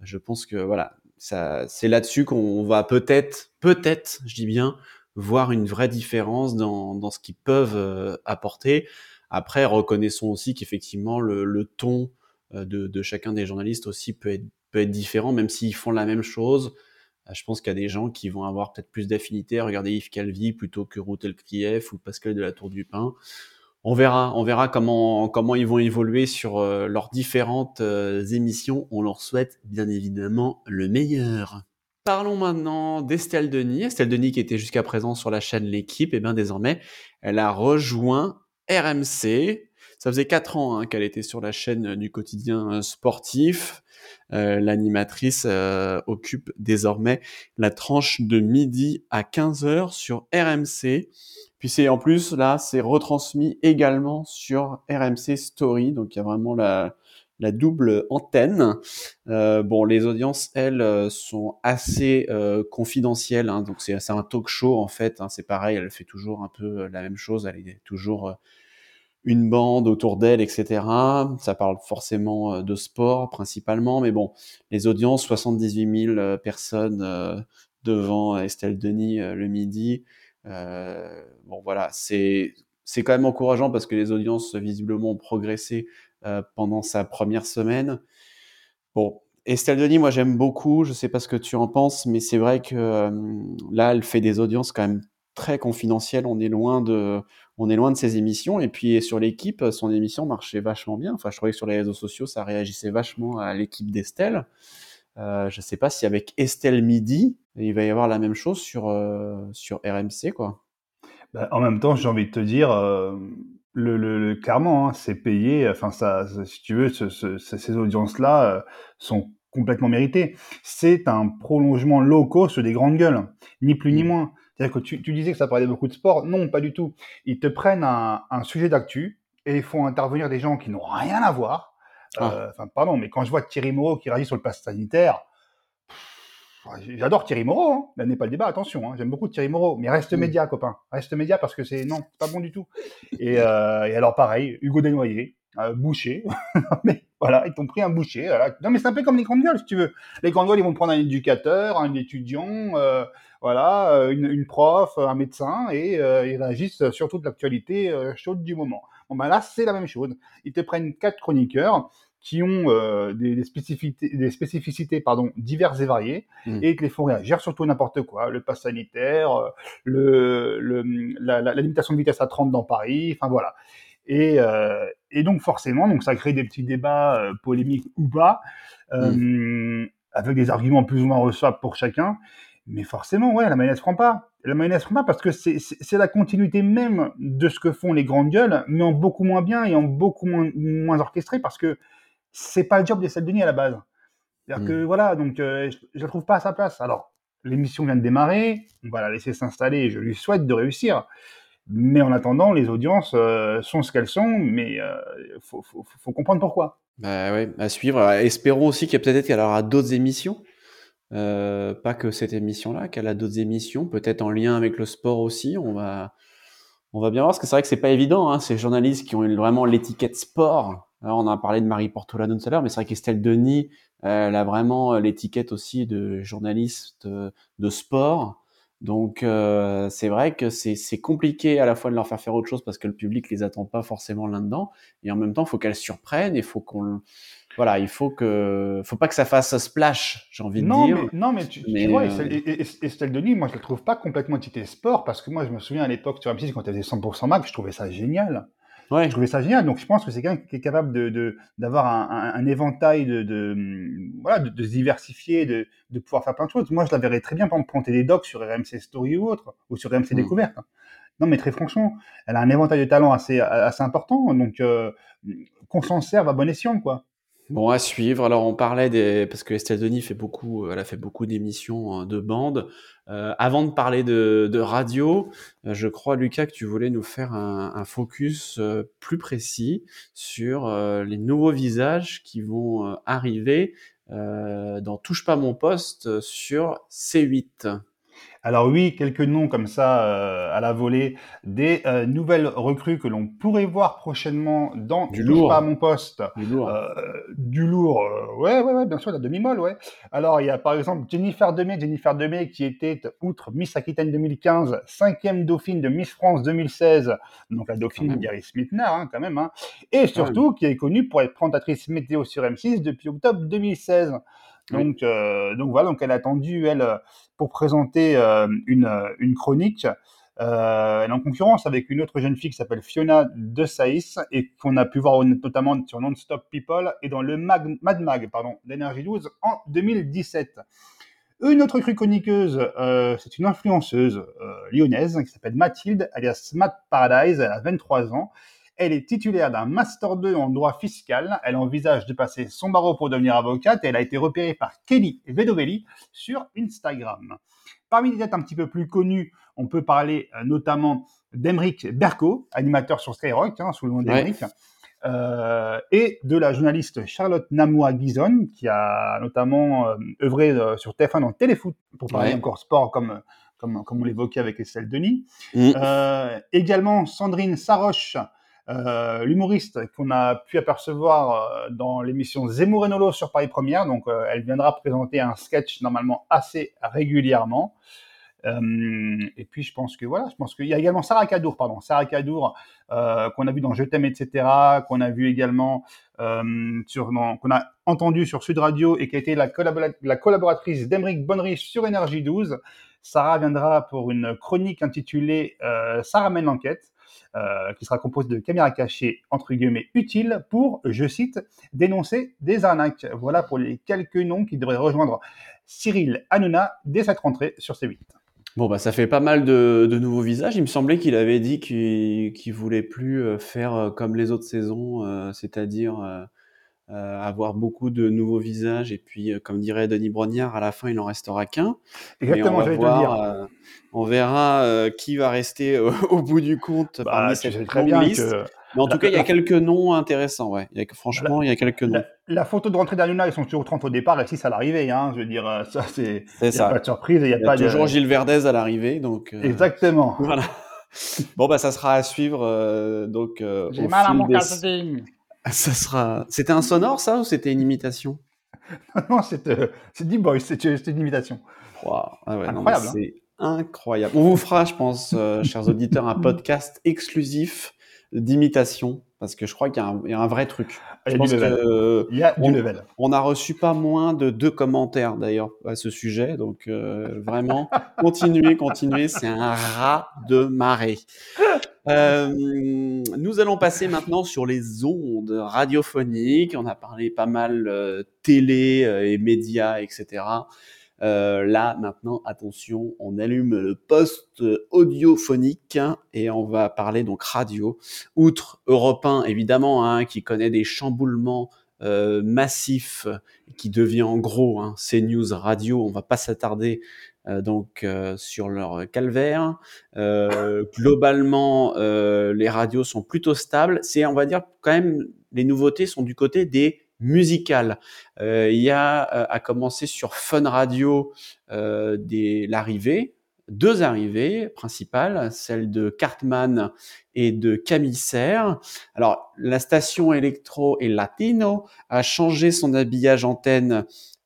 Je pense que voilà, ça, c'est là-dessus qu'on va peut-être, peut-être, je dis bien, voir une vraie différence dans, dans ce qu'ils peuvent euh, apporter. Après, reconnaissons aussi qu'effectivement le, le ton euh, de, de, chacun des journalistes aussi peut être peut être différent, même s'ils font la même chose. Euh, je pense qu'il y a des gens qui vont avoir peut-être plus d'affinité à regarder Yves Calvi plutôt que Routel Krief ou Pascal de la Tour du Pin. On verra, on verra comment comment ils vont évoluer sur euh, leurs différentes euh, émissions. On leur souhaite bien évidemment le meilleur. Parlons maintenant d'Estelle Denis. Estelle Denis qui était jusqu'à présent sur la chaîne L'équipe, et bien désormais elle a rejoint RMC. Ça faisait quatre ans hein, qu'elle était sur la chaîne du quotidien sportif. Euh, l'animatrice euh, occupe désormais la tranche de midi à 15h sur RMC. Puis c'est en plus là, c'est retransmis également sur RMC Story, donc il y a vraiment la, double antenne. Euh, bon, les audiences, elles, sont assez euh, confidentielles, hein, donc c'est un talk show en fait. Hein, c'est pareil, elle fait toujours un peu la même chose, elle est toujours une bande autour d'elle, etc. Ça parle forcément euh, de sport principalement, mais bon, les audiences, 78 000 euh, personnes euh, devant Estelle Denis le midi. bon voilà, c'est c'est quand même encourageant parce que les audiences visiblement ont progressé pendant sa première semaine. Bon, Estelle Denis, moi j'aime beaucoup. Je sais pas ce que tu en penses, mais c'est vrai que là, elle fait des audiences quand même très confidentielles. On est loin de on est loin de ses émissions. Et puis sur l'équipe, son émission marchait vachement bien. Enfin, je trouvais que sur les réseaux sociaux, ça réagissait vachement à l'équipe d'Estelle. Euh, je ne sais pas si avec Estelle Midi, il va y avoir la même chose sur, euh, sur RMC, quoi. Bah, en même temps, j'ai envie de te dire, euh, le, le, clairement, hein, c'est payé. Enfin, ça, si tu veux, ce, ce, ces audiences-là sont complètement méritées. C'est un prolongement low cost des grandes gueules, ni plus ni mmh. moins. C'est-à-dire que tu, tu, disais que ça parlait beaucoup de sport. Non, pas du tout. Ils te prennent un, un sujet d'actu et ils font intervenir des gens qui n'ont rien à voir. Ah. Euh, enfin, pardon, mais quand je vois Thierry Moreau qui réagit sur le pass sanitaire, J'adore Thierry Moreau, hein. là n'est pas le débat, attention, hein. j'aime beaucoup Thierry Moreau, mais reste mm. média, copain, reste média parce que c'est non, pas bon du tout. Et, euh, et alors pareil, Hugo Desnoyers, euh, boucher, mais voilà, ils t'ont pris un boucher. Voilà. Non mais c'est un peu comme les grandes gueules, si tu veux. Les grandes gueules, ils vont prendre un éducateur, un étudiant, euh, voilà, euh, une, une, prof, un médecin, et euh, ils réagissent sur toute l'actualité euh, chaude du moment. Bon ben là, c'est la même chose. Ils te prennent quatre chroniqueurs qui ont euh, des, des, spécificités, des spécificités pardon, diverses et variées mmh. et qui les font réagir surtout n'importe quoi. Le pass sanitaire, euh, le, la, limitation de vitesse à 30 dans Paris, enfin voilà. Et, euh, et, donc forcément, donc ça crée des petits débats euh, polémiques ou pas, mmh. avec des arguments plus ou moins recevables pour chacun. Mais forcément, ouais, la mayonnaise prend pas. La mayonnaise prend pas parce que c'est la continuité même de ce que font les grandes gueules, mais en beaucoup moins bien et en beaucoup moins, moins orchestré parce que c'est pas le job des Denis à la base. C'est-à-dire que mmh. voilà, donc euh, je, je la trouve pas à sa place. Alors, l'émission vient de démarrer, on va la laisser s'installer, je lui souhaite de réussir. Mais en attendant, les audiences euh, sont ce qu'elles sont, mais il euh, faut, comprendre pourquoi. Bah ouais, à suivre. Espérons aussi qu'il y a peut-être qu'elle aura d'autres émissions. Euh, pas que cette émission-là, qu'elle a d'autres émissions, peut-être en lien avec le sport aussi. On va, on va bien voir, parce que c'est vrai que c'est pas évident, hein, ces journalistes qui ont vraiment l'étiquette sport alors, on a parlé de Marie Portolano tout à l'heure, mais c'est vrai qu'Estelle Denis, elle a vraiment l'étiquette aussi de journaliste de sport. Donc, euh, c'est vrai que c'est compliqué à la fois de leur faire faire autre chose parce que le public les attend pas forcément là-dedans. Et en même temps, il faut qu'elles surprennent. Il faut qu'on, voilà, il faut que, faut pas que ça fasse splash, j'ai envie de dire. Mais, non, mais tu, vois, Estelle, Denis, moi, je la trouve pas complètement titrée sport parce que moi, je me souviens à l'époque sur M6 quand elle faisait 100% Mac, je trouvais ça génial. Ouais. Je trouvais ça génial. Donc, je pense que c'est quelqu'un qui est capable de, d'avoir un, un, un, éventail de, de, voilà, de, de, se diversifier, de, de pouvoir faire plein de choses. Moi, je la verrais très bien, par exemple, des docs sur RMC Story ou autre, ou sur RMC mmh. Découverte. Non, mais très franchement, elle a un éventail de talents assez, assez important. Donc, euh, qu'on s'en serve à bon escient, quoi. Bon, à suivre. Alors, on parlait des, parce que Estelle Denis fait beaucoup, elle a fait beaucoup d'émissions hein, de bande. Euh, avant de parler de, radio, euh, je crois, Lucas, que tu voulais nous faire un, focus euh, plus précis sur euh, les nouveaux visages qui vont arriver dans Touche pas mon poste sur C8. Alors oui, quelques noms comme ça euh, à la volée, des euh, nouvelles recrues que l'on pourrait voir prochainement dans du lourd pas à mon poste. Du lourd. Euh, du lourd, ouais, ouais, ouais, bien sûr, la demi-molle, ouais. Alors il y a par exemple Jennifer Demey, Jennifer Demey qui était, outre Miss Aquitaine 2015, cinquième dauphine de Miss France 2016, donc la dauphine Gary Smithner, hein, quand même, hein, et surtout qui est connue pour être présentatrice météo sur M6 depuis octobre 2016. Donc, euh, donc voilà, donc elle a attendu, elle, pour présenter euh, une, une chronique. Euh, elle est en concurrence avec une autre jeune fille qui s'appelle Fiona de Saïs et qu'on a pu voir notamment sur Non-Stop People et dans le Mag, Mad Mag pardon, d'Energy 12 en 2017. Une autre chroniqueuse, euh, c'est une influenceuse euh, lyonnaise qui s'appelle Mathilde, alias Matt Paradise, elle a 23 ans. Elle est titulaire d'un Master 2 en droit fiscal. Elle envisage de passer son barreau pour devenir avocate et elle a été repérée par Kelly Vedovelli sur Instagram. Parmi les dates un petit peu plus connues, on peut parler euh, notamment d'Emeric Berco, animateur sur Skyrock, hein, sous le nom d'Emeric. Euh, et de la journaliste Charlotte Namoua Guizon, qui a notamment euh, œuvré euh, sur TF1 dans Téléfoot, pour parler ouais. encore sport comme, comme, comme on l'évoquait avec Estelle Denis. Mmh. Également Sandrine Saroche, euh, l'humoriste qu'on a pu apercevoir euh, dans l'émission Zemmour et Nolo sur Paris Première. Donc, euh, elle viendra présenter un sketch normalement assez régulièrement. Et puis je pense que voilà, je pense qu'il y a également Sarah Kadour, pardon, Sarah Kadour qu'on a vu dans Je t'aime, etc., qu'on a vu également sur, qu'on a entendu sur Sud Radio et qui a été la, collabora la collaboratrice d'Emeric Bonnery sur Énergie 12. Sarah viendra pour une chronique intitulée Sarah mène l'enquête qui sera composé de caméras cachées, entre guillemets, utiles pour, je cite, dénoncer des arnaques. Voilà pour les quelques noms qui devraient rejoindre Cyril Hanouna dès cette rentrée sur C8. Bon, bah, ça fait pas mal de, nouveaux visages. Il me semblait qu'il avait dit qu'il qu voulait plus euh, faire euh, comme les autres saisons, euh, c'est-à-dire euh, avoir beaucoup de nouveaux visages et puis, euh, comme dirait Denis Brognard, à la fin, il n'en restera qu'un. Exactement, j'allais te dire. Euh, on verra qui va rester au, au bout du compte bah, parmi cette très bien liste. Que Mais en tout cas, il y a quelques noms intéressants, ouais. Il y a, franchement, il y a quelques noms. La, photo de rentrée d'Anouna, ils sont toujours 30 au départ et 6 à l'arrivée, hein. Je veux dire, ça, c'est. Il n'y a pas de surprise. Il y a, pas toujours Gilles Verdez à l'arrivée, donc. Euh, Exactement. Voilà. bon, bah, ça sera à suivre, euh, donc. J'ai mal à mon des... casting. Ça sera. C'était un sonore, ça, ou c'était une imitation? Non, c'est D-Boy, c'est une imitation. Wow. Ah ouais, Incroyable. Hein. C'est incroyable. On vous fera, je pense, chers auditeurs, un podcast exclusif d'imitation parce que je crois qu'il y, a un vrai truc. Il y a, du, level. Il y a on, level. On a reçu pas moins de deux commentaires d'ailleurs à ce sujet, donc euh, vraiment continuez, continuez, c'est un rat de marée. Euh, nous allons passer maintenant sur les ondes radiophoniques. On a parlé pas mal euh, télé et médias, etc. Euh, là, maintenant, attention, on allume le poste audiophonique hein, et on va parler donc radio. Outre Europe 1, évidemment, hein, qui connaît des chamboulements euh, massifs, qui devient en gros hein, CNews Radio. On va pas s'attarder euh, donc sur leur calvaire. globalement, les radios sont plutôt stables. C'est, on va dire, quand même, les nouveautés sont du côté des musical. Euh, il y a euh, à commencer sur Fun Radio euh, l'arrivée, deux arrivées principales, celle de Cartman et de Camille Alors, la station électro et latino a changé son habillage antenne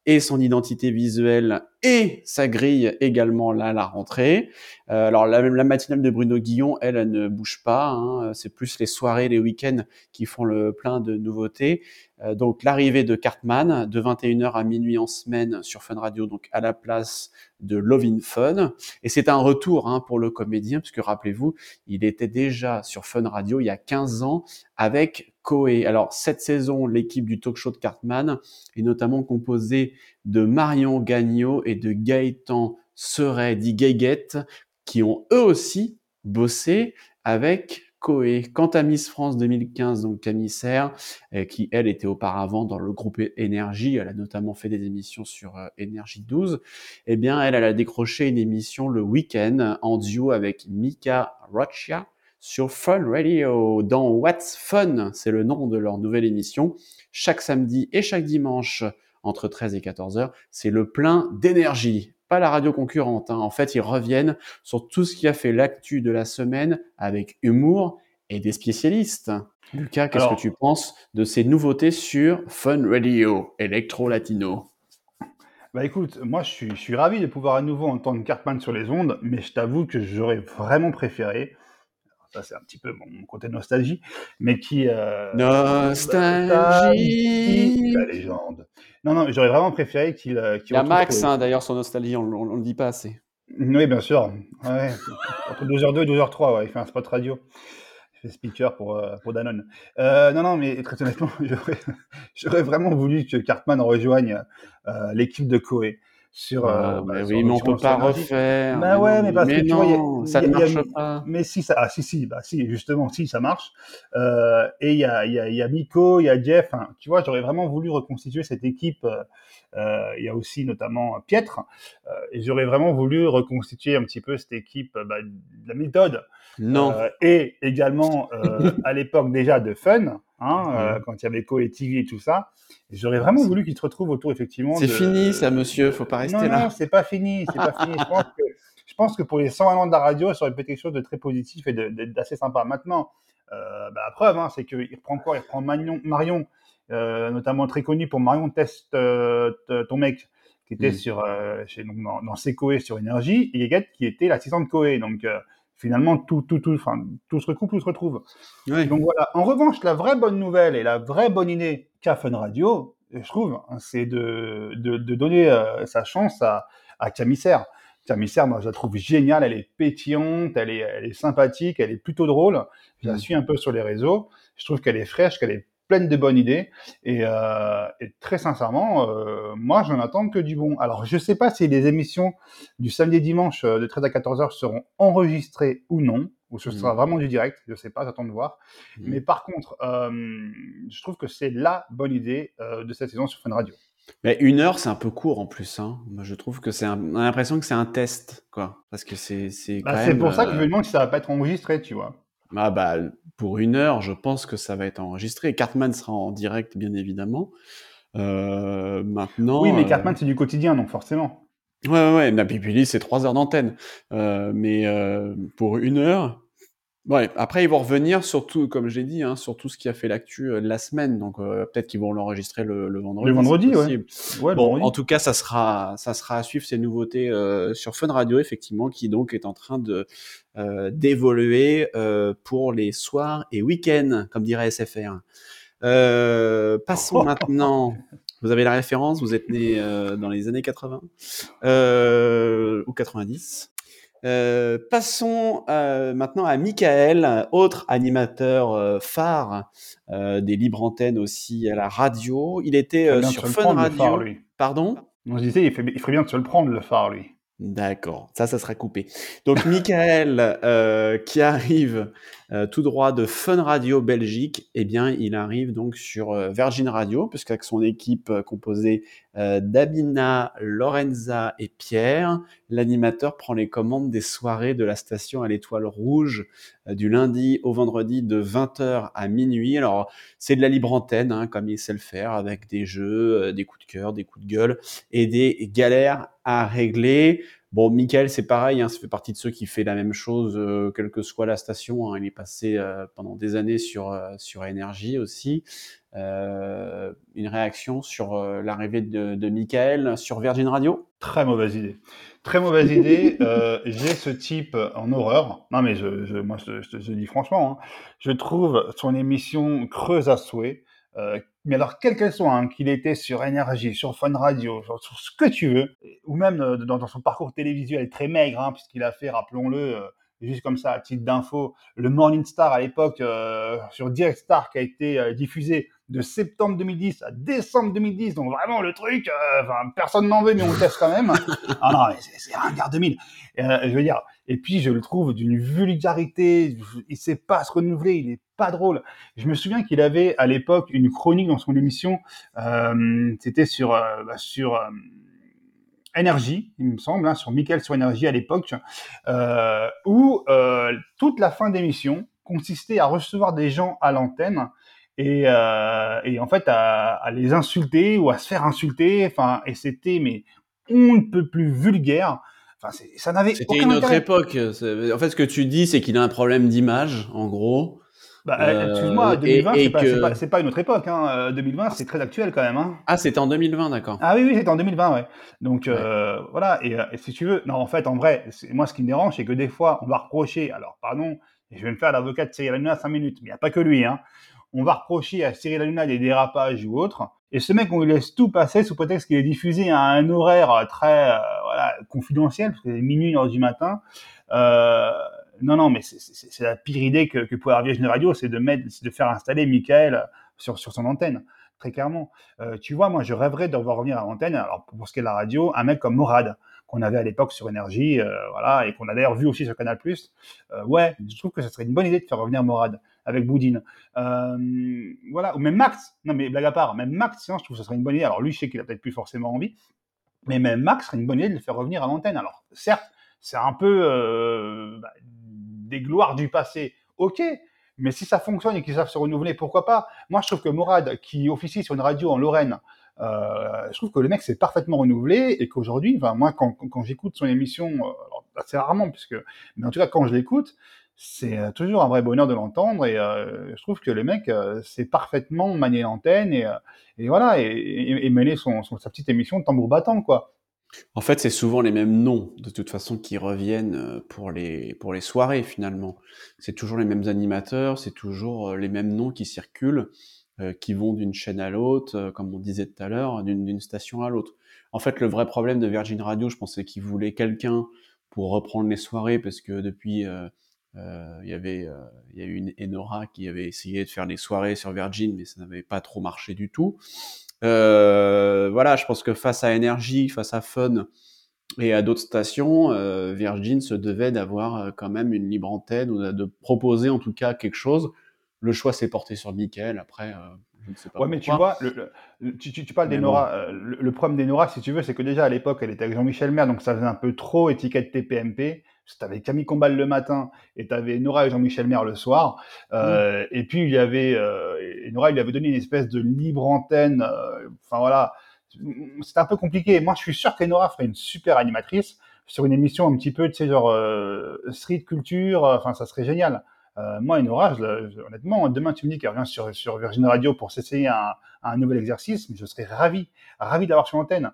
et son identité visuelle et sa grille également là à la rentrée. Euh, alors la, la, matinale de Bruno Guillon, elle, elle ne bouge pas. Hein. C'est plus les soirées, les week-ends qui font le plein de nouveautés. Euh, donc l'arrivée de Cartman de 21h à minuit en semaine sur Fun Radio, donc à la place de Lovin Fun. Et c'est un retour hein, pour le comédien, puisque rappelez-vous, il était déjà sur Fun Radio il y a 15 ans avec Coé. Alors cette saison, l'équipe du talk show de Cartman est notamment composée de Marion Gagnon et de Gaëtan Seret, dit Gaguette, qui ont eux aussi bossé avec Coé. Quant à Miss France 2015, donc Camille Serre, euh, qui elle était auparavant dans le groupe Énergie, elle a notamment fait des émissions sur euh, Énergie 12, eh bien elle, elle a décroché une émission le week-end en duo avec Mika Rocha sur Fun Radio dans What's Fun, c'est le nom de leur nouvelle émission, chaque samedi et chaque dimanche entre 13 et 14 heures, c'est le plein d'énergie pas la radio concurrente. Hein. En fait, ils reviennent sur tout ce qui a fait l'actu de la semaine avec humour et des spécialistes. Lucas, qu'est-ce que tu penses de ces nouveautés sur Fun Radio, Electro Latino? Bah écoute, moi je suis, je suis ravi de pouvoir à nouveau entendre Cartman sur les ondes, mais je t'avoue que j'aurais vraiment préféré ça c'est un petit peu mon, côté nostalgie, mais qui... Euh, nostalgie La légende. Non, non, j'aurais vraiment préféré qu'il... Euh, Il y a Max, hein, d'ailleurs, son nostalgie, on ne le dit pas assez. Oui, bien sûr. Ouais. Entre 2h02 et 2h03, ouais, il fait un spot radio. Il fait speaker pour, euh, pour Danone. Euh, non, non, mais très honnêtement, j'aurais vraiment voulu que Cartman rejoigne euh, l'équipe de Coé sur. Euh, bah, oui, mais on peut pas refaire. Bah ouais, mais parce que tu vois, ça ne marche pas. Mais si ça, ah, si si, bah si, justement, si ça marche. Euh, et il y a, il y a, il y a Miko, il y a Jeff. Hein, tu vois, j'aurais vraiment voulu reconstituer cette équipe. Euh, il y a aussi notamment Pietre. Euh, et j'aurais vraiment voulu reconstituer un petit peu cette équipe bah, de la méthode. Non. Euh, et également à l'époque déjà de Fun, hein, quand il y avait Co et TV et tout ça. J'aurais vraiment voulu qu'ils se retrouvent autour, effectivement. C'est fini, ça, monsieur. Faut pas rester là. Non, c'est pas fini. C'est pas fini. Je pense, que, je pense que pour les 100 ans de la radio, ça aurait été quelque chose de très positif et d'assez sympa. Maintenant, euh, bah, la preuve, hein, c'est qu'il reprend quoi? Il reprend Marion, Marion euh, notamment très connu pour Marion Test euh, ton mec, qui était mm. sur, euh, chez, donc, dans, dans Secoé sur Énergie, et Yeguette qui était l'assistant de Coé. Donc, euh, finalement, tout, tout, tout, enfin, tout se recoupe, tout se retrouve. Oui. Donc voilà. En revanche, la vraie bonne nouvelle et la vraie bonne idée qu'a Fun Radio, je trouve, hein, c'est de, de, de, donner euh, sa chance à, à Camissaire. Camissaire, moi, je la trouve géniale. Elle est pétillante, elle est, elle est sympathique, elle est plutôt drôle. Je la mm. suis un peu sur les réseaux. Je trouve qu'elle est fraîche, qu'elle est pleine de bonnes idées. Et, euh, et très sincèrement, euh, moi, j'en attends que du bon. Alors, je sais pas si les émissions du samedi et dimanche euh, de 13 à 14 heures seront enregistrées ou non, ou ce sera mmh. vraiment du direct. Je sais pas, j'attends de voir. Mmh. Mais par contre, euh, je trouve que c'est la bonne idée de cette saison sur Fun Radio. Mais une heure, c'est un peu court en plus. Hein. Moi, je trouve que c'est. Un... On a l'impression que c'est un test, quoi. Parce que c'est. C'est bah, pour ça que je me demande si ça va pas être enregistré, tu vois. Ah bah, pour une heure, je pense que ça va être enregistré. Cartman sera en direct, bien évidemment. Euh, maintenant. Oui, mais euh, Cartman, c'est du quotidien, donc forcément. Ouais, ouais, ouais. C'est trois heures d'antenne. Euh, mais pour une heure, Ouais, après ils vont revenir surtout, comme j'ai dit, hein, sur tout ce qui a fait l'actu euh, de la semaine. Donc euh, peut-être qu'ils vont l'enregistrer le, le vendredi. Le vendredi, ouais. Ouais, Bon, vendredi. en tout cas, ça sera, ça sera à suivre ces nouveautés euh, sur Fun Radio, effectivement, qui donc est en train de euh, d'évoluer euh, pour les soirs et week-ends, comme dirait SFR. Euh, passons maintenant. Vous avez la référence, vous êtes né euh, dans les années 80 euh, ou 90. Euh, passons euh, maintenant à Michael, autre animateur euh, phare des libres antennes aussi à la radio. Il était sur se Fun prendre, le Radio. phare, lui. Pardon? Non, je disais, il, fait- il ferait bien de se le prendre, le phare, lui. D'accord, ça, ça sera coupé. Donc, Michael, euh, qui arrive euh, tout droit de Fun Radio Belgique, eh bien, il arrive donc sur euh, Virgin Radio, puisqu'avec son équipe composée d'Abina, Lorenza et Pierre, l'animateur prend les commandes des soirées de la station à l'étoile rouge du lundi au vendredi de 20h à minuit. Alors, c'est de la libre antenne, hein, comme il sait le faire, avec des jeux, des coups de cœur, des coups de gueule et des galères à régler. Bon, Michael, c'est pareil, hein, ça fait partie de ceux qui fait la même chose, euh, quelle que soit la station. hein. Il est passé euh, pendant des années sur, euh, sur Énergie aussi. Une réaction sur l'arrivée de, Michael sur Virgin Radio? Très mauvaise idée. Très mauvaise idée. J'ai ce type en horreur. Non, mais je, moi, je, je, je dis franchement, hein, je trouve son émission creuse à souhait. Euh, mais alors, quelle qu'elle soit, hein, qu'il était sur Énergie, sur Fun Radio, sur, ce que tu veux, ou même euh, dans, dans son parcours télévisuel très maigre, hein, puisqu'il a fait, rappelons-le, euh, juste comme ça, à titre d'info, le Morning Star à l'époque euh, sur Direct Star qui a été euh, diffusé de septembre 2010 à décembre 2010. Donc vraiment le truc, euh, enfin, personne n'en veut, mais on le teste quand même. ah non, c'est un quart 2000. Euh, je veux dire, et puis je le trouve d'une vulgarité. Il sait pas se renouveler, il est pas drôle. Je me souviens qu'il avait à l'époque une chronique dans son émission. Euh, C'était sur euh, bah, sur Énergie, il me semble, hein, sur Michael sur Énergie à l'époque, euh, où euh, toute la fin d'émission consistait à recevoir des gens à l'antenne et, euh, et en fait à, à les insulter ou à se faire insulter. Enfin, et c'était mais on ne peut plus vulgaire. Enfin, ça n'avait C'était une autre intérêt. époque. En fait, ce que tu dis, c'est qu'il a un problème d'image, en gros. Bah, Euh, excuse-moi, et- 2020, et c'est pas, que- pas, pas une autre époque. Hein. Euh, 2020, c'est très actuel quand même. Hein. Ah, c'était en 2020, d'accord. Ah oui, oui, c'était en 2020, ouais. Donc euh, voilà, et, euh, et si tu veux, non, en fait, en vrai, moi, ce qui me dérange, c'est que des fois, on va reprocher, alors pardon, je vais me faire l'avocat de Cyril Hanouna à 5 minutes, mais il n'y a pas que lui, hein. On va reprocher à Cyril Hanouna des dérapages ou autres, et ce mec, on lui laisse tout passer sous prétexte qu'il est diffusé à un horaire euh, très euh, voilà, confidentiel, parce que c'est minuit, heure du matin. Euh, non, non, mais c'est- la pire idée que, que pouvait avoir Virgin Radio, c'est de mettre, de faire installer Michael sur, sur son antenne, très clairement. Euh, tu vois, moi, je rêverais de revoir revenir à l'antenne, alors pour ce qui est de la radio, un mec comme Morad, qu'on avait à l'époque sur Énergie, euh, voilà, et qu'on a d'ailleurs vu aussi sur Canal+. Euh, ouais, je trouve que ce serait une bonne idée de faire revenir Morad avec Boudine. Euh, voilà, ou même Max. Non, mais blague à part, même Max, sinon, je trouve que ce serait une bonne idée. Alors lui, je sais qu'il a peut-être plus forcément envie, mais même Max serait une bonne idée de le faire revenir à l'antenne. Alors, certes, c'est un peu euh, bah, des gloires du passé, ok, mais si ça fonctionne et qu'ils savent se renouveler, pourquoi pas? Moi, je trouve que Morad, qui officie sur une radio en Lorraine, euh, je trouve que le mec s'est parfaitement renouvelé et qu'aujourd'hui, enfin, moi, quand, quand, j'écoute son émission, euh, assez rarement, puisque, mais en tout cas, quand je l'écoute, c'est euh, toujours un vrai bonheur de l'entendre et euh, je trouve que le mec euh, sait parfaitement manier l'antenne et, euh, et voilà et, et, et mener son, son, sa petite émission de tambour battant quoi. En fait, c'est souvent les mêmes noms, de toute façon, qui reviennent euh, pour les, pour les soirées, finalement. C'est toujours les mêmes animateurs, c'est toujours euh, les mêmes noms qui circulent, euh, qui vont d'une chaîne à l'autre, comme on disait tout à l'heure, d'une station à l'autre. En fait, le vrai problème de Virgin Radio, je pensais qu'ils voulaient quelqu'un pour reprendre les soirées, parce que depuis, il y avait, y a eu une Enora qui avait essayé de faire des soirées sur Virgin, mais ça n'avait pas trop marché du tout. Euh, voilà, je pense que face à Énergie, face à Fun et à d'autres stations, euh, Virgin se devait d'avoir euh, quand même une libre antenne ou de, proposer en tout cas quelque chose. Le choix s'est porté sur Michael. Après, euh, je ne sais pas. Ouais, mais tu vois, le, le, tu, tu, tu, parles d'Enora. Bon. Le, le, problème d'Enora, si tu veux, c'est que déjà à l'époque, elle était avec Jean-Michel Maire, donc ça faisait un peu trop étiquette TPMP. Tu avais Camille Combal le matin et tu avais Nora et Jean-Michel Maire le soir. Euh, Et puis, il y avait, euh, et Nora, il lui avait donné une espèce de libre antenne. euh, Enfin, voilà. C'était un peu compliqué. Moi, je suis sûr que Nora ferait une super animatrice sur une émission un petit peu, tu sais, genre street culture. Enfin, ça serait génial. Moi, Nora, je, le- je- honnêtement, demain, tu me dis qu'elle revient sur, sur Virgin Radio pour s'essayer un, un nouvel exercice, mais je serais ravi, ravi d'avoir sur l'antenne.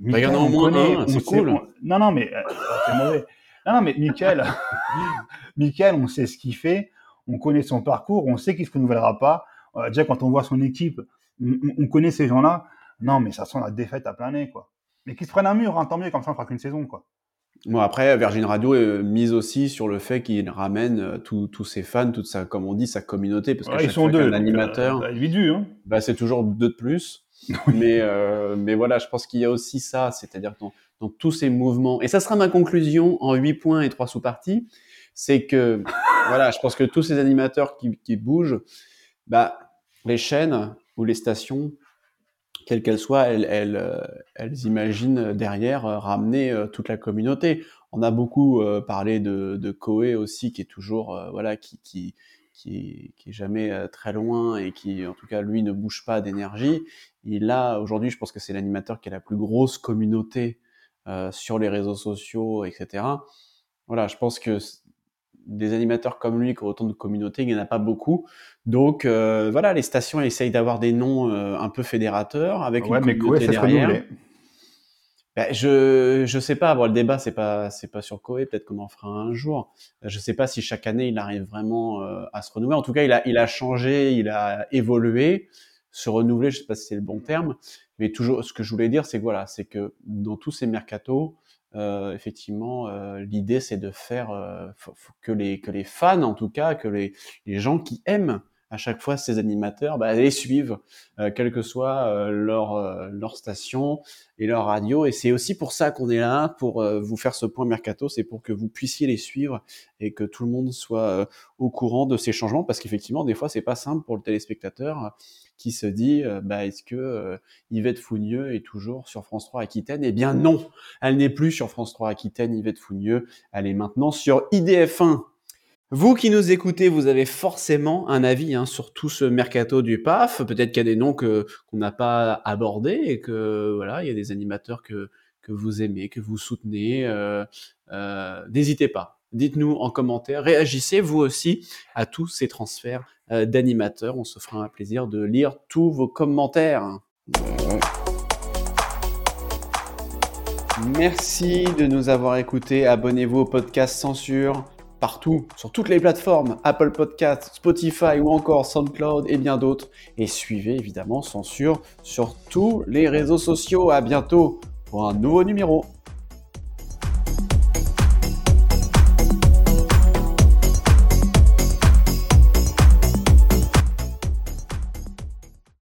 Bah, il y en a Mickaël, au on moins un, c'est cool. on- Non, non, mais c'est mauvais. Non, non, mais Michael, Michael, on sait ce qu'il fait, on connaît son parcours, on sait qu'il se renouvellera pas. Euh, déjà, quand on voit son équipe, on, on- on connaît ces gens-là. Non, mais ça sent la défaite à plein nez, quoi. Mais qu'ils se prennent un mur, hein, tant mieux, comme ça on fera qu'une saison, quoi. Bon, après, Virgin Radio est mise aussi sur le fait qu'il ramène euh, tous ses fans, toute sa, comme on dit, sa communauté, parce Ouais, ils sont deux. euh, animateur, bah, individu, hein. bah, c'est toujours deux de plus. mais, euh, mais voilà, je pense qu'il y a aussi ça, c'est-à-dire que dans tous ces mouvements, et ça sera ma conclusion en huit points et trois sous-parties, c'est que, voilà, je pense que tous ces animateurs qui, bougent, bah, les chaînes ou les stations, quelles qu'elles soient, elles, euh, imaginent derrière euh, ramener euh, toute la communauté. On a beaucoup parlé de, de Koé aussi, qui est toujours, voilà, qui, qui, qui, est, jamais très loin et qui, en tout cas, lui, ne bouge pas d'énergie. Il a, aujourd'hui, je pense que c'est l'animateur qui a la plus grosse communauté euh, sur les réseaux sociaux, etc. Voilà, je pense que des animateurs comme lui qui ont autant de communauté, il n'y en a pas beaucoup. Donc euh, voilà, les stations essayent d'avoir des noms euh, un peu fédérateurs avec Ouais, une mais communauté derrière. Ben, je je sais pas. Bon, le débat c'est pas c'est pas sur Koé. Peut-être qu'on en fera un jour. Je sais pas si chaque année il arrive vraiment euh, à se renouveler. En tout cas, il a il a changé, il a évolué, se renouveler. Je sais pas si c'est le bon terme, mais toujours. Ce que je voulais dire, c'est que voilà, c'est que dans tous ces mercatos, euh, effectivement, euh, l'idée c'est de faire euh, que les que les fans, en tout cas, que les les gens qui aiment à chaque fois ces animateurs, bah, les suivent, euh, quelle que soit euh, leur euh, leur station et leur radio. Et c'est aussi pour ça qu'on est là, pour euh, vous faire ce point mercato, c'est pour que vous puissiez les suivre et que tout le monde soit euh, au courant de ces changements, parce qu'effectivement, des fois, c'est pas simple pour le téléspectateur euh, qui se dit, bah, est-ce que Yvette Fougneux est toujours sur France 3 Aquitaine? Eh bien non, elle n'est plus sur France 3 Aquitaine, Yvette Fougneux, elle est maintenant sur IDF1. Vous qui nous écoutez, vous avez forcément un avis hein, sur tout ce mercato du PAF. Peut-être qu'il y a des noms que qu'on n'a pas abordés et que voilà, il y a des animateurs que que vous aimez, que vous soutenez. euh, euh, N'hésitez pas. Dites-nous en commentaire, réagissez vous aussi à tous ces transferts euh, d'animateurs. On se fera un plaisir de lire tous vos commentaires. Merci de nous avoir écoutés. Abonnez-vous au podcast Censure partout, sur toutes les plateformes, Apple Podcast, Spotify ou encore SoundCloud et bien d'autres. Et suivez évidemment Censure sur tous les réseaux sociaux. À bientôt pour un nouveau numéro.